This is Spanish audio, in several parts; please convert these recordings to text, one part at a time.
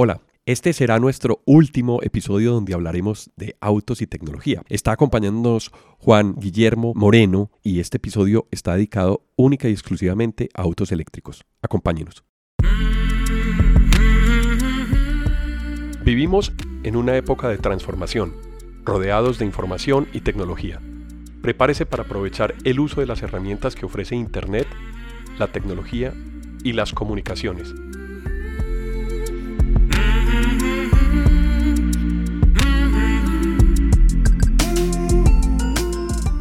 Hola, este será nuestro último episodio donde hablaremos de autos y tecnología. Está acompañándonos Juan Guillermo Moreno y este episodio está dedicado única y exclusivamente a autos eléctricos. Acompáñenos. Vivimos en una época de transformación, rodeados de información y tecnología. Prepárese para aprovechar el uso de las herramientas que ofrece Internet, la tecnología y las comunicaciones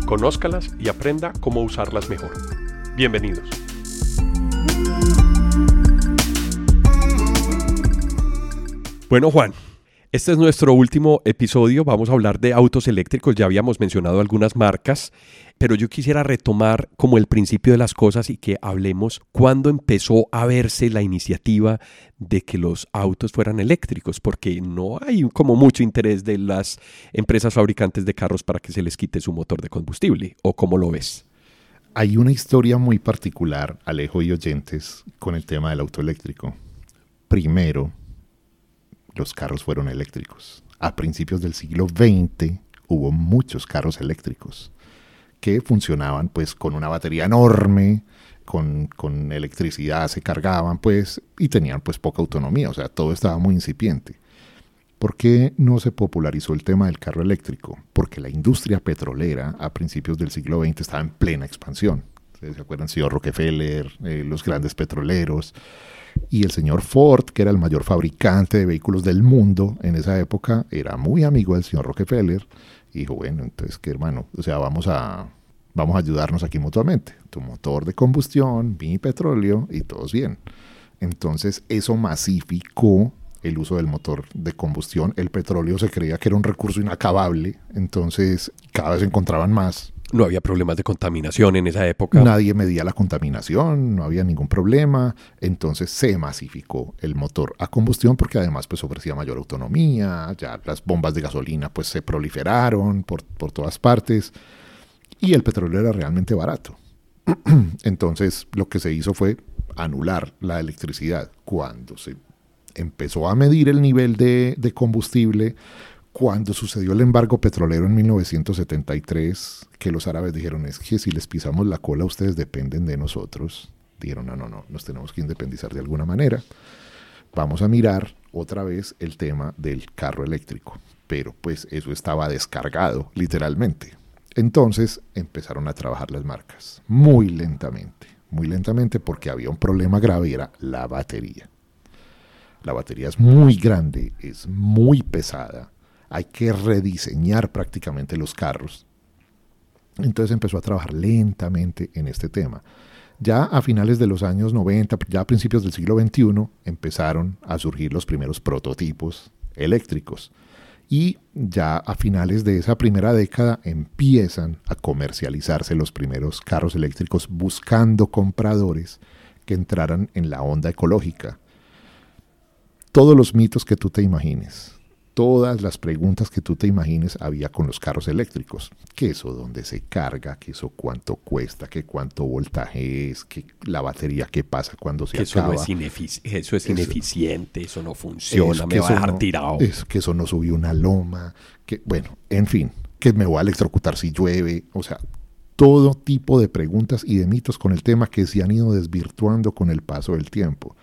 Conózcalas y aprenda cómo usarlas mejor. Bienvenidos. Bueno, Juan, este es nuestro último episodio. Vamos a hablar de autos eléctricos. Ya habíamos mencionado algunas marcas, pero yo quisiera retomar como el principio de las cosas y que hablemos cuándo empezó a verse la iniciativa de que los autos fueran eléctricos, porque no hay como mucho interés de las empresas fabricantes de carros para que se les quite su motor de combustible. ¿O cómo lo ves? Hay una historia muy particular, Alejo y oyentes, con el tema del auto eléctrico. Primero, los carros fueron eléctricos. A principios del siglo XX hubo muchos carros eléctricos que funcionaban pues con una batería enorme, con, con, electricidad se cargaban pues y tenían pues poca autonomía, o sea, todo estaba muy incipiente. ¿Por qué no se popularizó el tema del carro eléctrico? Porque la industria petrolera a principios del siglo XX estaba en plena expansión. ¿Se acuerdan? Señor Rockefeller, eh, los grandes petroleros, y el señor Ford, que era el mayor fabricante de vehículos del mundo en esa época, era muy amigo del señor Rockefeller. Y dijo, bueno, entonces, ¿qué hermano? O sea, vamos a, vamos a ayudarnos aquí mutuamente. Tu motor de combustión, mi petróleo y todos bien. Entonces, eso masificó el uso del motor de combustión. El petróleo se creía que era un recurso inacabable, entonces cada vez encontraban más no había problemas de contaminación en esa época. Nadie medía la contaminación, no había ningún problema. Entonces se masificó el motor a combustión porque además pues ofrecía mayor autonomía, ya las bombas de gasolina pues se proliferaron por, por todas partes y el petróleo era realmente barato. Entonces lo que se hizo fue anular la electricidad cuando se empezó a medir el nivel de, de combustible cuando sucedió el embargo petrolero en 1973, que los árabes dijeron es que si les pisamos la cola ustedes dependen de nosotros, dijeron no, no, no, nos tenemos que independizar de alguna manera. Vamos a mirar otra vez el tema del carro eléctrico, pero pues eso estaba descargado literalmente. Entonces empezaron a trabajar las marcas muy lentamente, muy lentamente porque había un problema grave y era la batería. La batería es muy grande, es muy pesada hay que rediseñar prácticamente los carros. Entonces empezó a trabajar lentamente en este tema. Ya a finales de los años 90, ya a principios del siglo XXI, empezaron a surgir los primeros prototipos eléctricos. Y ya a finales de esa primera década empiezan a comercializarse los primeros carros eléctricos buscando compradores que entraran en la onda ecológica. Todos los mitos que tú te imagines, todas las preguntas que tú te imagines había con los carros eléctricos. ¿Qué eso dónde se carga? ¿Qué eso cuánto cuesta? ¿Qué cuánto voltaje es? ¿Qué la batería qué pasa cuando se eso acaba? No es eso es ineficiente, eso no funciona, me va a dejar tirado. Es que eso no subió una loma, que bueno, en fin, que me voy a electrocutar si llueve, o sea, todo tipo de preguntas y de mitos con el tema que se han ido desvirtuando con el paso del tiempo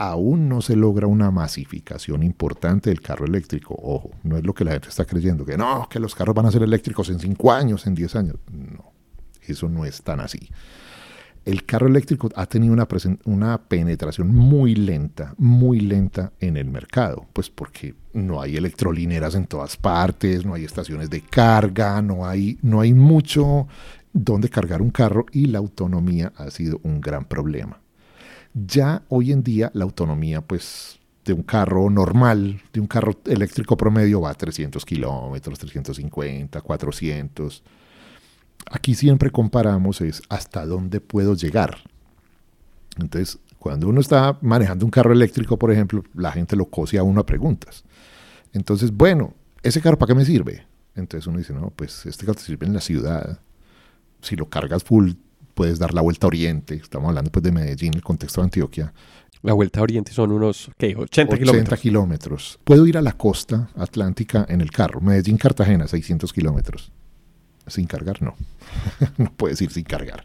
aún no se logra una masificación importante del carro eléctrico. Ojo, no es lo que la gente está creyendo, que no, que los carros van a ser eléctricos en 5 años, en 10 años. No, eso no es tan así. El carro eléctrico ha tenido una, una penetración muy lenta, muy lenta en el mercado, pues porque no hay electrolineras en todas partes, no hay estaciones de carga, no hay, no hay mucho donde cargar un carro y la autonomía ha sido un gran problema. Ya hoy en día la autonomía, pues, de un carro normal, de un carro eléctrico promedio va a 300 kilómetros, 350, 400. Aquí siempre comparamos es hasta dónde puedo llegar. Entonces, cuando uno está manejando un carro eléctrico, por ejemplo, la gente lo cose a uno a preguntas. Entonces, bueno, ¿ese carro para qué me sirve? Entonces uno dice, no, pues este carro te sirve en la ciudad. Si lo cargas full, puedes dar la vuelta a Oriente, estamos hablando pues de Medellín, el contexto de Antioquia. La vuelta a Oriente son unos, ¿qué? 80, 80 kilómetros. kilómetros. Puedo ir a la costa atlántica en el carro. Medellín, Cartagena, 600 kilómetros. Sin cargar, no. no puedes ir sin cargar.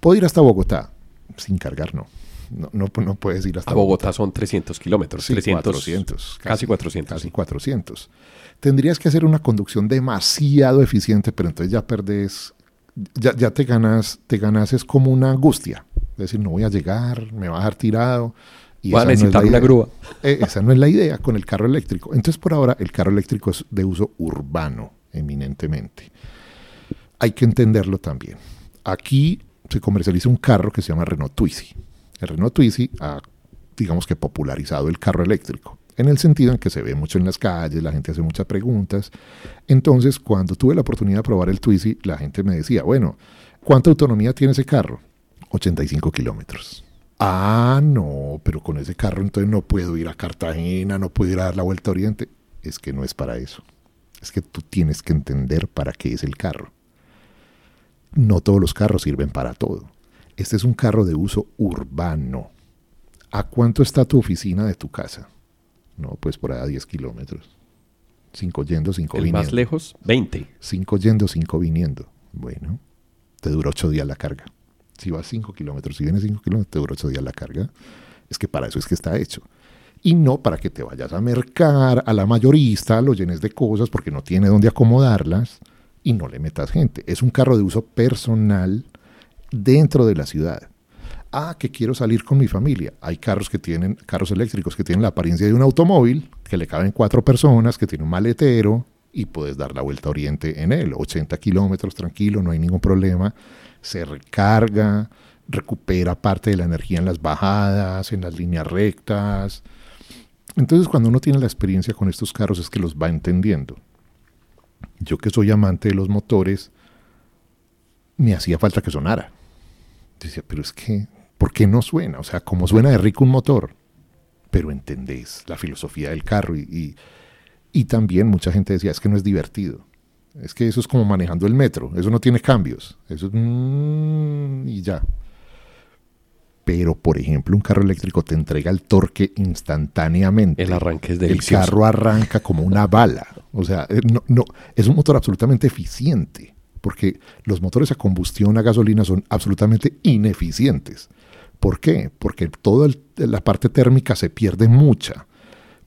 Puedo ir hasta Bogotá. Sin cargar, no. No, no, no puedes ir hasta A Bogotá son 300 kilómetros. Sí, 300, 400. Casi 400. Casi 400. Tendrías que hacer una conducción demasiado eficiente, pero entonces ya perdes, ya, ya te ganas, te ganas es como una angustia. Es decir, no voy a llegar, me va a dejar tirado. Y Voy a esa no necesitar una grúa. Eh, esa no es la idea con el carro eléctrico. Entonces, por ahora, el carro eléctrico es de uso urbano, eminentemente. Hay que entenderlo también. Aquí se comercializa un carro que se llama Renault Twizy. El Renault Twizy ha, digamos que, popularizado el carro eléctrico, en el sentido en que se ve mucho en las calles, la gente hace muchas preguntas. Entonces, cuando tuve la oportunidad de probar el Twizy, la gente me decía, bueno, ¿cuánta autonomía tiene ese carro? 85 kilómetros. Ah, no, pero con ese carro entonces no puedo ir a Cartagena, no puedo ir a dar la vuelta a Oriente. Es que no es para eso. Es que tú tienes que entender para qué es el carro. No todos los carros sirven para todo. Este es un carro de uso urbano. ¿A cuánto está tu oficina de tu casa? No, pues por ahí a 10 kilómetros. Cinco yendo, cinco El viniendo. más lejos, 20. Cinco yendo, cinco viniendo. Bueno, te dura ocho días la carga. Si vas cinco kilómetros, si vienes cinco kilómetros, te dura ocho días la carga. Es que para eso es que está hecho. Y no para que te vayas a mercar a la mayorista, lo llenes de cosas porque no tiene dónde acomodarlas y no le metas gente. Es un carro de uso personal dentro de la ciudad. Ah, que quiero salir con mi familia. Hay carros que tienen, carros eléctricos que tienen la apariencia de un automóvil, que le caben cuatro personas, que tiene un maletero y puedes dar la vuelta a Oriente en él. 80 kilómetros, tranquilo, no hay ningún problema. Se recarga, recupera parte de la energía en las bajadas, en las líneas rectas. Entonces, cuando uno tiene la experiencia con estos carros es que los va entendiendo. Yo que soy amante de los motores, me hacía falta que sonara. Decía, pero es que, ¿por qué no suena? O sea, como suena de rico un motor. Pero entendés la filosofía del carro y, y, y también mucha gente decía, es que no es divertido. Es que eso es como manejando el metro, eso no tiene cambios. Eso es... mm, y ya. Pero, por ejemplo, un carro eléctrico te entrega el torque instantáneamente. El arranque es El delicioso. carro arranca como una bala. O sea, eh, no, no, es un motor absolutamente eficiente, porque los motores a combustión a gasolina son absolutamente ineficientes. ¿Por qué? Porque toda la parte térmica se pierde mucha.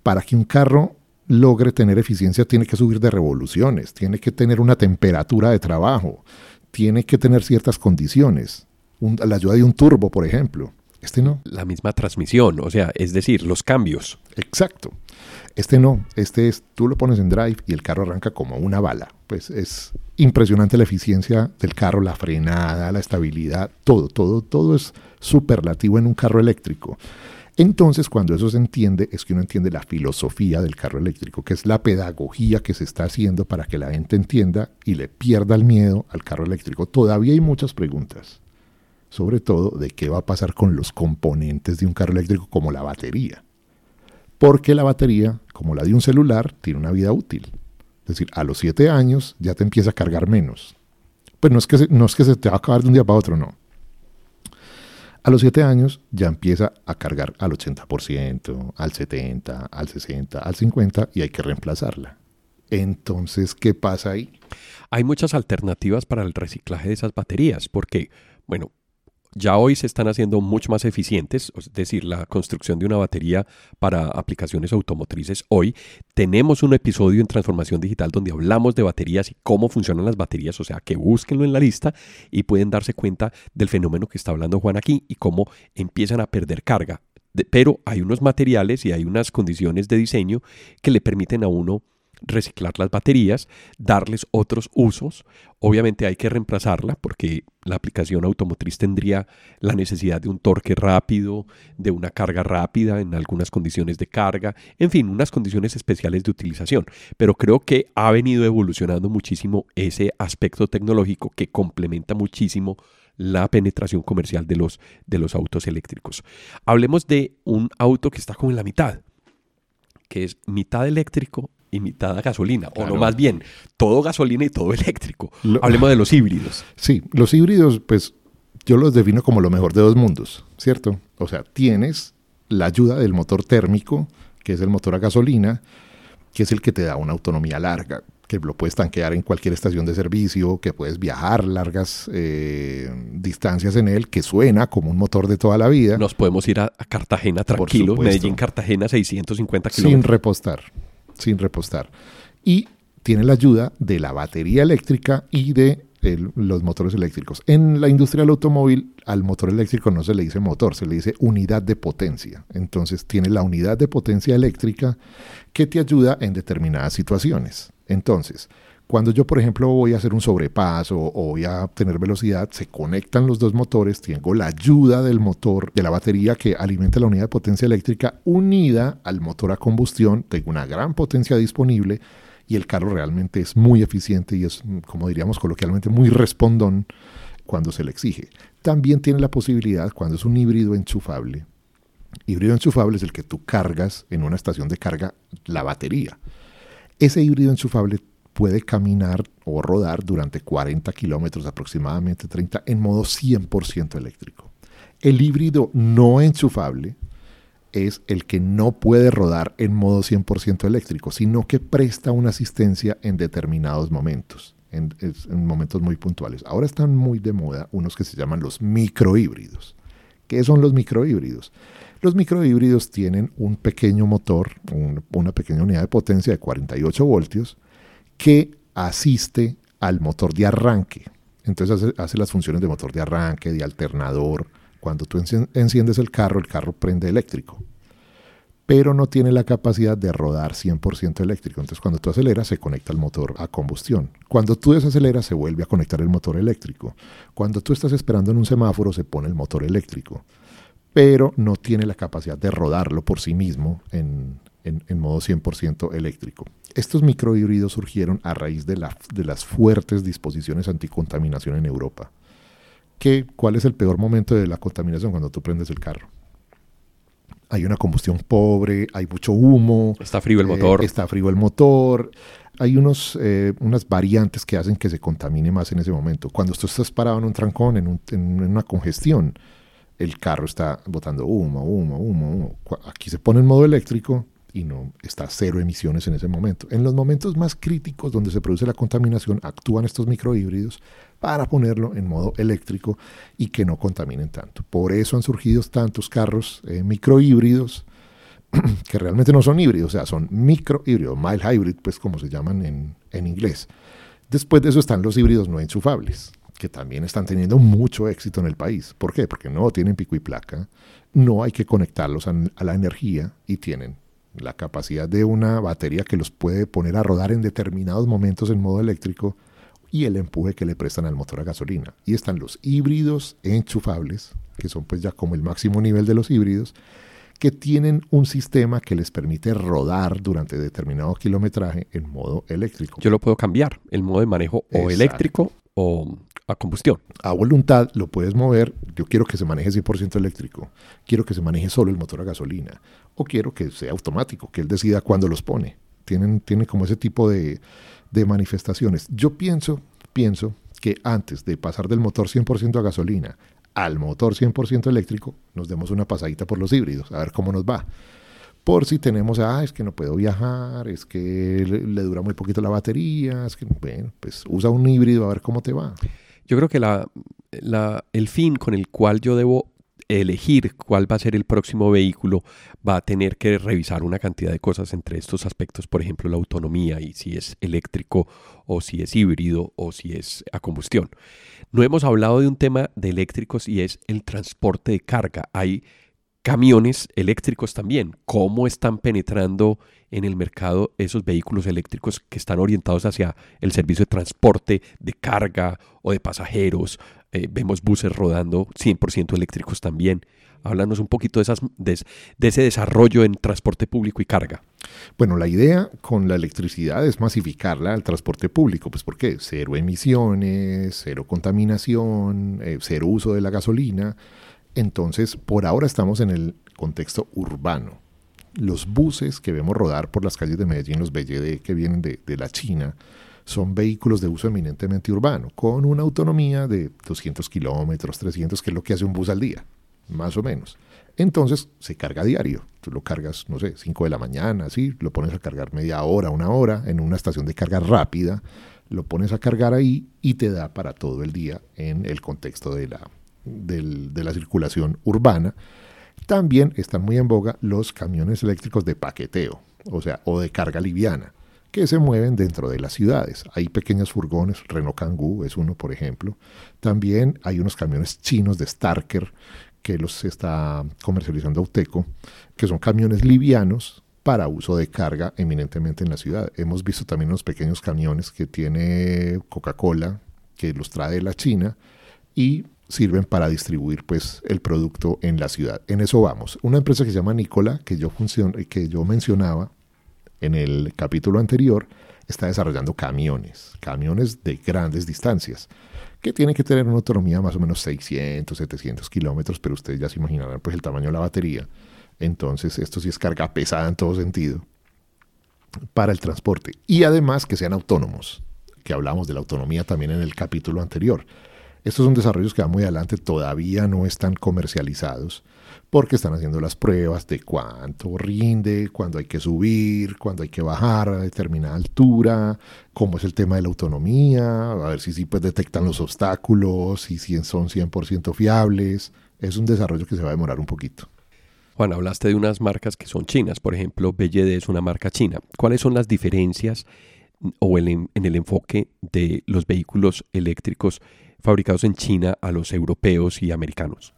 Para que un carro logre tener eficiencia tiene que subir de revoluciones, tiene que tener una temperatura de trabajo, tiene que tener ciertas condiciones. La ayuda de un turbo, por ejemplo. Este no. La misma transmisión, o sea, es decir, los cambios. Exacto. Este no, este es, tú lo pones en drive y el carro arranca como una bala. Pues es impresionante la eficiencia del carro, la frenada, la estabilidad, todo, todo, todo es superlativo en un carro eléctrico. Entonces, cuando eso se entiende, es que uno entiende la filosofía del carro eléctrico, que es la pedagogía que se está haciendo para que la gente entienda y le pierda el miedo al carro eléctrico. Todavía hay muchas preguntas, sobre todo de qué va a pasar con los componentes de un carro eléctrico como la batería porque la batería, como la de un celular, tiene una vida útil. Es decir, a los 7 años ya te empieza a cargar menos. Pues no es, que se, no es que se te va a acabar de un día para otro, no. A los 7 años ya empieza a cargar al 80%, al 70%, al 60%, al 50% y hay que reemplazarla. Entonces, ¿qué pasa ahí? Hay muchas alternativas para el reciclaje de esas baterías, porque, bueno, ya hoy se están haciendo mucho más eficientes, es decir, la construcción de una batería para aplicaciones automotrices. Hoy tenemos un episodio en Transformación Digital donde hablamos de baterías y cómo funcionan las baterías, o sea, que búsquenlo en la lista y pueden darse cuenta del fenómeno que está hablando Juan aquí y cómo empiezan a perder carga. Pero hay unos materiales y hay unas condiciones de diseño que le permiten a uno reciclar las baterías, darles otros usos. Obviamente hay que reemplazarla porque la aplicación automotriz tendría la necesidad de un torque rápido, de una carga rápida en algunas condiciones de carga, en fin, unas condiciones especiales de utilización. Pero creo que ha venido evolucionando muchísimo ese aspecto tecnológico que complementa muchísimo la penetración comercial de los, de los autos eléctricos. Hablemos de un auto que está como en la mitad, que es mitad eléctrico y mitad a gasolina, o no más bien, todo gasolina y todo eléctrico. Lo- Hablemos de los híbridos. Sí, los híbridos, pues yo los defino como lo mejor de dos mundos, ¿cierto? O sea, tienes la ayuda del motor térmico, que es el motor a gasolina, que es el que te da una autonomía larga, que lo puedes tanquear en cualquier estación de servicio, que puedes viajar largas eh, distancias en él, que suena como un motor de toda la vida. Nos podemos ir a, Cartagena tranquilo, Medellín, Cartagena, 650 kilómetros. Sin repostar, sin repostar. Y tiene la ayuda de la batería eléctrica y de los motores eléctricos. En la industria del automóvil, al motor eléctrico no se le dice motor, se le dice unidad de potencia. Entonces tiene la unidad de potencia eléctrica que te ayuda en determinadas situaciones. Entonces, cuando yo, por ejemplo, voy a hacer un sobrepaso o voy a obtener velocidad, se conectan los dos motores, tengo la ayuda del motor, de la batería que alimenta la unidad de potencia eléctrica unida al motor a combustión, tengo una gran potencia disponible y el carro realmente es muy eficiente y es, como diríamos coloquialmente, muy respondón cuando se le exige. También tiene la posibilidad, cuando es un híbrido enchufable, híbrido enchufable es el que tú cargas en una estación de carga la batería. Ese híbrido enchufable puede caminar o rodar durante 40 kilómetros, aproximadamente 30, en modo 100% eléctrico. El híbrido no enchufable es el que no puede rodar en modo 100% eléctrico, sino que presta una asistencia en determinados momentos, en, momentos muy puntuales. Ahora están muy de moda unos que se llaman los microhíbridos. ¿Qué son los microhíbridos? Los microhíbridos tienen un pequeño motor, una pequeña unidad de potencia de 48 voltios que asiste al motor de arranque. Entonces hace, las funciones de motor de arranque, de alternador, cuando tú enciendes el carro, el carro prende eléctrico, pero no tiene la capacidad de rodar 100% eléctrico. Entonces cuando tú aceleras se conecta el motor a combustión. Cuando tú desaceleras se vuelve a conectar el motor eléctrico. Cuando tú estás esperando en un semáforo se pone el motor eléctrico, pero no tiene la capacidad de rodarlo por sí mismo en, modo 100% eléctrico. Estos microhíbridos surgieron a raíz de, de las fuertes disposiciones anticontaminación en Europa cuál es el peor momento de la contaminación cuando tú prendes el carro. Hay una combustión pobre, hay mucho humo. Está frío el motor. Eh, está frío el motor. Hay unos, eh, unas variantes que hacen que se contamine más en ese momento. Cuando tú estás parado en un trancón, en, en una congestión, el carro está botando humo, humo, humo, humo. Aquí se pone en modo eléctrico y no está cero emisiones en ese momento. En los momentos más críticos donde se produce la contaminación, actúan estos microhíbridos para ponerlo en modo eléctrico y que no contaminen tanto. Por eso han surgido tantos carros eh, microhíbridos que realmente no son híbridos, o sea, son microhíbridos, mild hybrid, pues como se llaman en, en inglés. Después de eso están los híbridos no enchufables, que también están teniendo mucho éxito en el país. ¿Por qué? Porque no tienen pico y placa, no hay que conectarlos a la energía y tienen la capacidad de una batería que los puede poner a rodar en determinados momentos en modo eléctrico y el empuje que le prestan al motor a gasolina. Y están los híbridos enchufables, que son pues ya como el máximo nivel de los híbridos, que tienen un sistema que les permite rodar durante determinado kilometraje en modo eléctrico. Yo lo puedo cambiar, el modo de manejo o eléctrico o a combustión. A voluntad lo puedes mover. Yo quiero que se maneje 100% eléctrico. Quiero que se maneje solo el motor a gasolina. O quiero que sea automático, que él decida cuándo los pone. Tienen, tienen como ese tipo de, de manifestaciones. Yo pienso, pienso que antes de pasar del motor 100% a gasolina al motor 100% eléctrico, nos demos una pasadita por los híbridos, a ver cómo nos va por si tenemos, ah, es que no puedo viajar, es que le, dura muy poquito la batería, es que, bueno, pues usa un híbrido a ver cómo te va. Yo creo que la, el fin con el cual yo debo elegir cuál va a ser el próximo vehículo va a tener que revisar una cantidad de cosas entre estos aspectos, por ejemplo, la autonomía y si es eléctrico o si es híbrido o si es a combustión. No hemos hablado de un tema de eléctricos y es el transporte de carga. Hay camiones eléctricos también. ¿Cómo están penetrando en el mercado esos vehículos eléctricos que están orientados hacia el servicio de transporte de carga o de pasajeros? Eh, vemos buses rodando 100% eléctricos también. Háblanos un poquito de, esas, ese desarrollo en transporte público y carga. Bueno, la idea con la electricidad es masificarla al transporte público. Pues ¿por qué? Cero emisiones, cero contaminación, eh, cero uso de la gasolina. Entonces, por ahora estamos en el contexto urbano. Los buses que vemos rodar por las calles de Medellín, los BYD que vienen de, la China, son vehículos de uso eminentemente urbano, con una autonomía de 200 kilómetros, 300, que es lo que hace un bus al día, más o menos. Entonces se carga diario. Tú lo cargas, no sé, 5 de la mañana, así, lo pones a cargar media hora, una hora en una estación de carga rápida, lo pones a cargar ahí y te da para todo el día en el contexto de la, de la circulación urbana. También están muy en boga los camiones eléctricos de paqueteo, o sea, o de carga liviana que se mueven dentro de las ciudades. Hay pequeños furgones, Renault Kangoo es uno, por ejemplo. También hay unos camiones chinos de Starker que los está comercializando Auteco, que son camiones livianos para uso de carga eminentemente en la ciudad. Hemos visto también unos pequeños camiones que tiene Coca-Cola, que los trae de la China y sirven para distribuir pues el producto en la ciudad. En eso vamos. Una empresa que se llama Nicola, que yo, que yo mencionaba, en el capítulo anterior, está desarrollando camiones, camiones de grandes distancias, que tienen que tener una autonomía más o menos 600, 700 kilómetros, pero ustedes ya se imaginarán pues el tamaño de la batería. Entonces esto sí es carga pesada en todo sentido para el transporte. Y además que sean autónomos, que hablamos de la autonomía también en el capítulo anterior. Estos son desarrollos que van muy adelante, todavía no están comercializados porque están haciendo las pruebas de cuánto rinde, cuándo hay que subir, cuándo hay que bajar a determinada altura, cómo es el tema de la autonomía, a ver si sí pues detectan los obstáculos, y si son 100% fiables. Es un desarrollo que se va a demorar un poquito. Juan, hablaste de unas marcas que son chinas, por ejemplo, BYD es una marca china. ¿Cuáles son las diferencias o en el enfoque de los vehículos eléctricos fabricados en China a los europeos y americanos?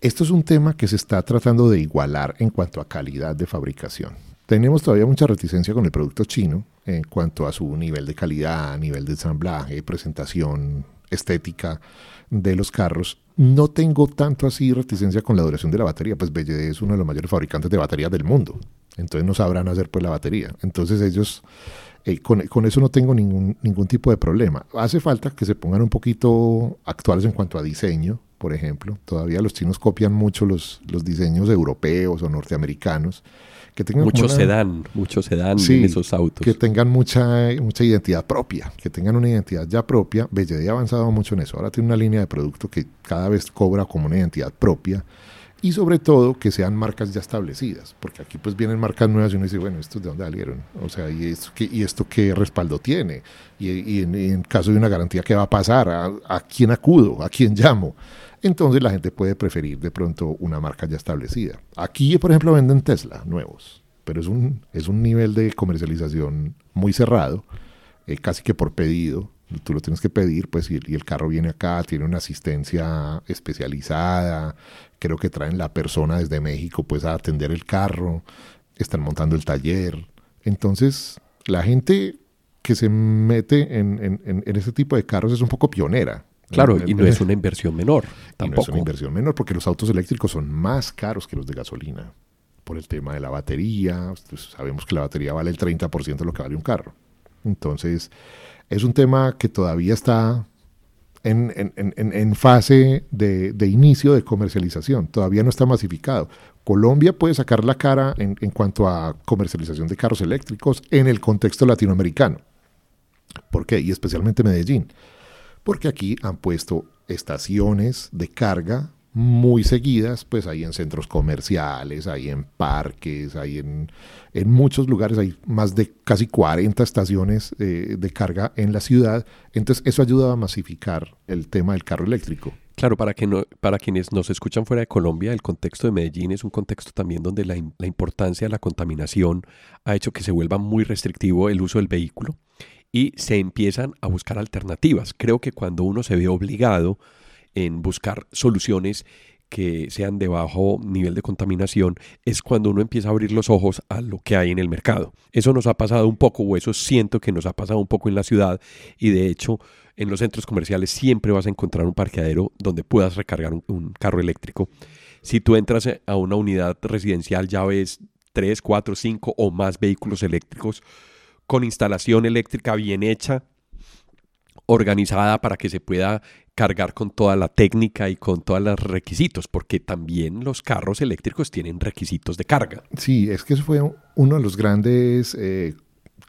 Esto es un tema que se está tratando de igualar en cuanto a calidad de fabricación. Tenemos todavía mucha reticencia con el producto chino en cuanto a su nivel de calidad, nivel de ensamblaje, presentación, estética de los carros. No tengo tanto así reticencia con la duración de la batería, pues BYD es uno de los mayores fabricantes de baterías del mundo. Entonces no sabrán hacer pues la batería. Entonces ellos, eh, con, con, eso no tengo ningún, ningún tipo de problema. Hace falta que se pongan un poquito actuales en cuanto a diseño, por ejemplo. Todavía los chinos copian mucho los, los diseños europeos o norteamericanos. Que tengan mucho se dan, mucho se dan en esos autos. Que tengan mucha, mucha identidad propia, que tengan una identidad ya propia. BYD ha avanzado mucho en eso. Ahora tiene una línea de producto que cada vez cobra como una identidad propia y sobre todo que sean marcas ya establecidas, porque aquí pues vienen marcas nuevas y uno dice, bueno, ¿estos de dónde salieron? O sea, ¿y esto qué, y esto qué respaldo tiene? Y, en, caso de una garantía, ¿qué va a pasar? ¿A, ¿A, quién acudo? ¿A quién llamo? entonces la gente puede preferir de pronto una marca ya establecida. Aquí, por ejemplo, venden Tesla nuevos, pero es un, es un nivel de comercialización muy cerrado, eh, casi que por pedido. Tú lo tienes que pedir, pues, y, y, el carro viene acá, tiene una asistencia especializada. Creo que traen la persona desde México, pues, a atender el carro. Están montando el taller. Entonces, la gente que se mete en, en, en ese tipo de carros es un poco pionera. Claro, y no es una inversión menor. Tampoco. no es una inversión menor porque los autos eléctricos son más caros que los de gasolina por el tema de la batería. Pues, sabemos que la batería vale el 30% de lo que vale un carro. Entonces, es un tema que todavía está en, fase de, de, inicio de comercialización. Todavía no está masificado. Colombia puede sacar la cara en, cuanto a comercialización de carros eléctricos en el contexto latinoamericano. ¿Por qué? Y especialmente Medellín porque aquí han puesto estaciones de carga muy seguidas, pues hay en centros comerciales, hay en parques, hay en, en muchos lugares, hay más de casi 40 estaciones eh, de carga en la ciudad, entonces eso ayuda a masificar el tema del carro eléctrico. Claro, para, que no, para quienes nos escuchan fuera de Colombia, el contexto de Medellín es un contexto también donde la, la importancia de la contaminación ha hecho que se vuelva muy restrictivo el uso del vehículo y se empiezan a buscar alternativas. Creo que cuando uno se ve obligado en buscar soluciones que sean de bajo nivel de contaminación, es cuando uno empieza a abrir los ojos a lo que hay en el mercado. Eso nos ha pasado un poco, o eso siento que nos ha pasado un poco en la ciudad, y de hecho en los centros comerciales siempre vas a encontrar un parqueadero donde puedas recargar un, un carro eléctrico. Si tú entras a una unidad residencial ya ves 3, 4, 5 o más vehículos eléctricos con instalación eléctrica bien hecha, organizada para que se pueda cargar con toda la técnica y con todos los requisitos, porque también los carros eléctricos tienen requisitos de carga. Sí, es que eso fue uno de los grandes eh,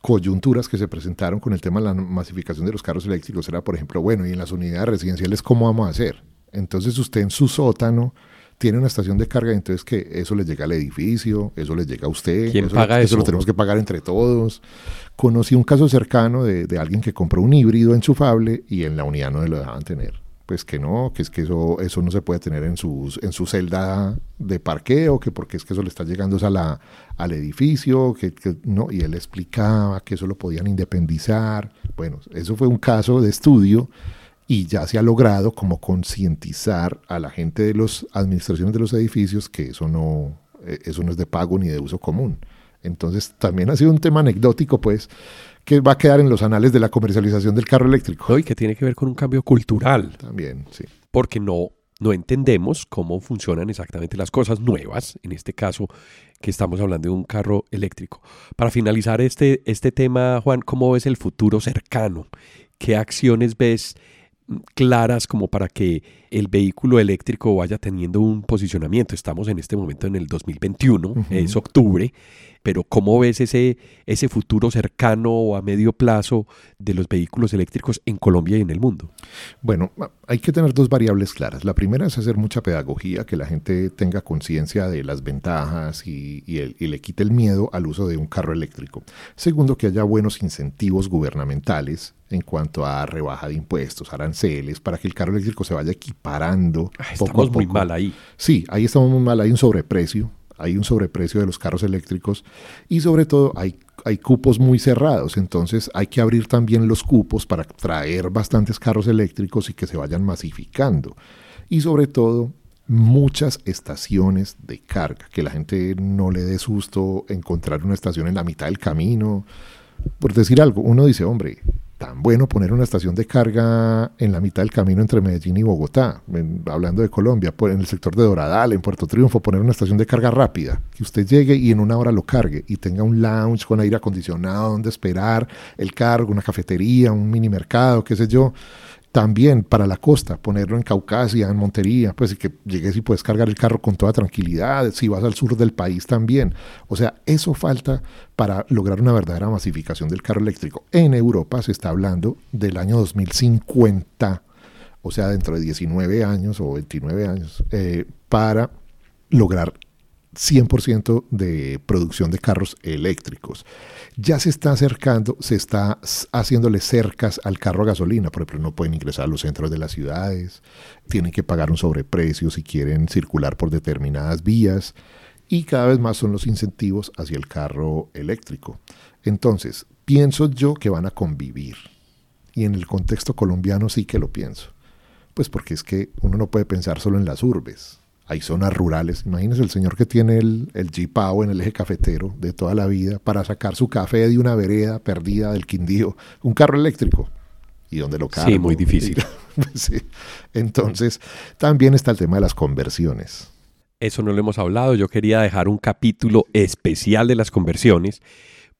coyunturas que se presentaron con el tema de la masificación de los carros eléctricos. Era, por ejemplo, bueno, y en las unidades residenciales, ¿cómo vamos a hacer? Entonces usted en su sótano tiene una estación de carga, entonces que eso le llega al edificio, eso le llega a usted. ¿Quién eso, paga eso? lo tenemos que pagar entre todos. Conocí un caso cercano de, de alguien que compró un híbrido enchufable y en la unidad no lo dejaban tener pues que no, que es que eso, eso no se puede tener en, sus, en su celda de parqueo, que porque es que eso le está llegando a la, al edificio, que, que, no, y él explicaba que eso lo podían independizar. Bueno, eso fue un caso de estudio y ya se ha logrado como concientizar a la gente de las administraciones de los edificios que eso no, eh, eso no es de pago ni de uso común. Entonces también ha sido un tema anecdótico, pues, que va a quedar en los anales de la comercialización del carro eléctrico. No, y que tiene que ver con un cambio cultural. También, sí. Porque no, no entendemos cómo funcionan exactamente las cosas nuevas, en este caso que estamos hablando de un carro eléctrico. Para finalizar este, este tema, Juan, ¿cómo ves el futuro cercano? ¿Qué acciones ves claras como para que el vehículo eléctrico vaya teniendo un posicionamiento. Estamos en este momento en el 2021, uh -huh. es octubre, pero ¿cómo ves ese, ese futuro cercano o a medio plazo de los vehículos eléctricos en Colombia y en el mundo? Bueno, hay que tener dos variables claras. La primera es hacer mucha pedagogía, que la gente tenga conciencia de las ventajas y, y, el, y le quite el miedo al uso de un carro eléctrico. Segundo, que haya buenos incentivos gubernamentales en cuanto a rebaja de impuestos, aranceles, para que el carro eléctrico se vaya equiparando. Ay, estamos poco a poco. muy mal ahí. Sí, ahí estamos muy mal, hay un sobreprecio, hay un sobreprecio de los carros eléctricos y sobre todo hay, hay cupos muy cerrados, entonces hay que abrir también los cupos para traer bastantes carros eléctricos y que se vayan masificando. Y sobre todo muchas estaciones de carga, que la gente no le dé susto encontrar una estación en la mitad del camino. Por decir algo, uno dice, hombre, tan bueno poner una estación de carga en la mitad del camino entre Medellín y Bogotá, hablando de Colombia, en el sector de Doradal, en Puerto Triunfo, poner una estación de carga rápida, que usted llegue y en una hora lo cargue y tenga un lounge con aire acondicionado donde esperar el cargo, una cafetería, un mini mercado, qué sé yo. También para la costa, ponerlo en Caucasia, en Montería, pues que llegues y puedes cargar el carro con toda tranquilidad, si vas al sur del país también. O sea, eso falta para lograr una verdadera masificación del carro eléctrico. En Europa se está hablando del año 2050, o sea, dentro de 19 años o 29 años, eh, para lograr 100% de producción de carros eléctricos. Ya se está acercando, se está haciéndole cercas al carro a gasolina. Por ejemplo, no pueden ingresar a los centros de las ciudades, tienen que pagar un sobreprecio si quieren circular por determinadas vías y cada vez más son los incentivos hacia el carro eléctrico. Entonces, pienso yo que van a convivir. Y en el contexto colombiano sí que lo pienso. Pues porque es que uno no puede pensar solo en las urbes hay zonas rurales. Imagínese el señor que tiene el, el Jeepao en el eje cafetero de toda la vida para sacar su café de una vereda perdida del Quindío, un carro eléctrico. ¿Y dónde lo cargo? Sí, muy difícil. sí. Entonces, también está el tema de las conversiones. Eso no lo hemos hablado. Yo quería dejar un capítulo especial de las conversiones,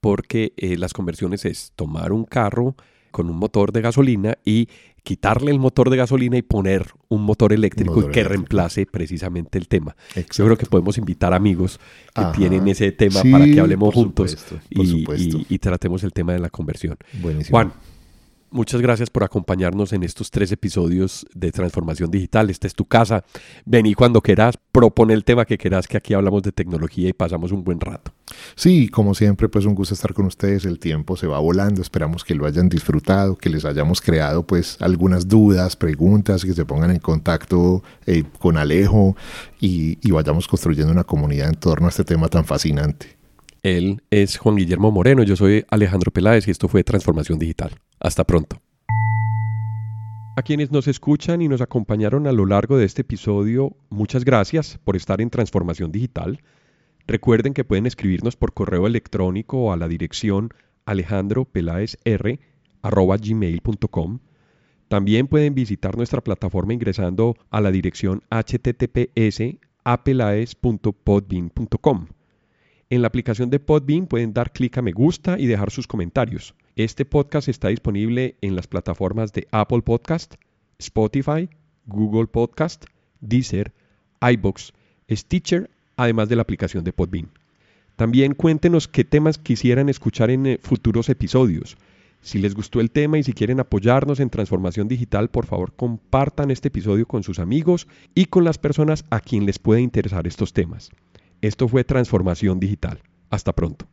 porque eh, las conversiones es tomar un carro con un motor de gasolina y quitarle el motor de gasolina y poner un motor eléctrico motor que eléctrico. reemplace precisamente el tema. Exacto. Yo creo que podemos invitar amigos que Ajá. tienen ese tema Sí, para que hablemos juntos supuesto, y- y tratemos el tema de la conversión. Buenísimo. Juan, muchas gracias por acompañarnos en estos tres episodios de Transformación Digital. Esta es tu casa. Vení cuando quieras, propone el tema que quieras, que aquí hablamos de tecnología y pasamos un buen rato. Sí, como siempre, pues un gusto estar con ustedes. El tiempo se va volando. Esperamos que lo hayan disfrutado, que les hayamos creado pues algunas dudas, preguntas, que se pongan en contacto eh, con Alejo y, y vayamos construyendo una comunidad en torno a este tema tan fascinante. Él es Juan Guillermo Moreno, yo soy Alejandro Peláez y esto fue Transformación Digital. Hasta pronto. A quienes nos escuchan y nos acompañaron a lo largo de este episodio, muchas gracias por estar en Transformación Digital. Recuerden que pueden escribirnos por correo electrónico a la dirección alejandropelaezr@gmail.com. También pueden visitar nuestra plataforma ingresando a la dirección https apelaez.podbean.com. En la aplicación de Podbean pueden dar clic a me gusta y dejar sus comentarios. Este podcast está disponible en las plataformas de Apple Podcast, Spotify, Google Podcast, Deezer, iBox, Stitcher, además de la aplicación de Podbean. También cuéntenos qué temas quisieran escuchar en eh, futuros episodios. Si les gustó el tema y si quieren apoyarnos en transformación digital, por favor compartan este episodio con sus amigos y con las personas a quien les puede interesar estos temas. Esto fue Transformación Digital. Hasta pronto.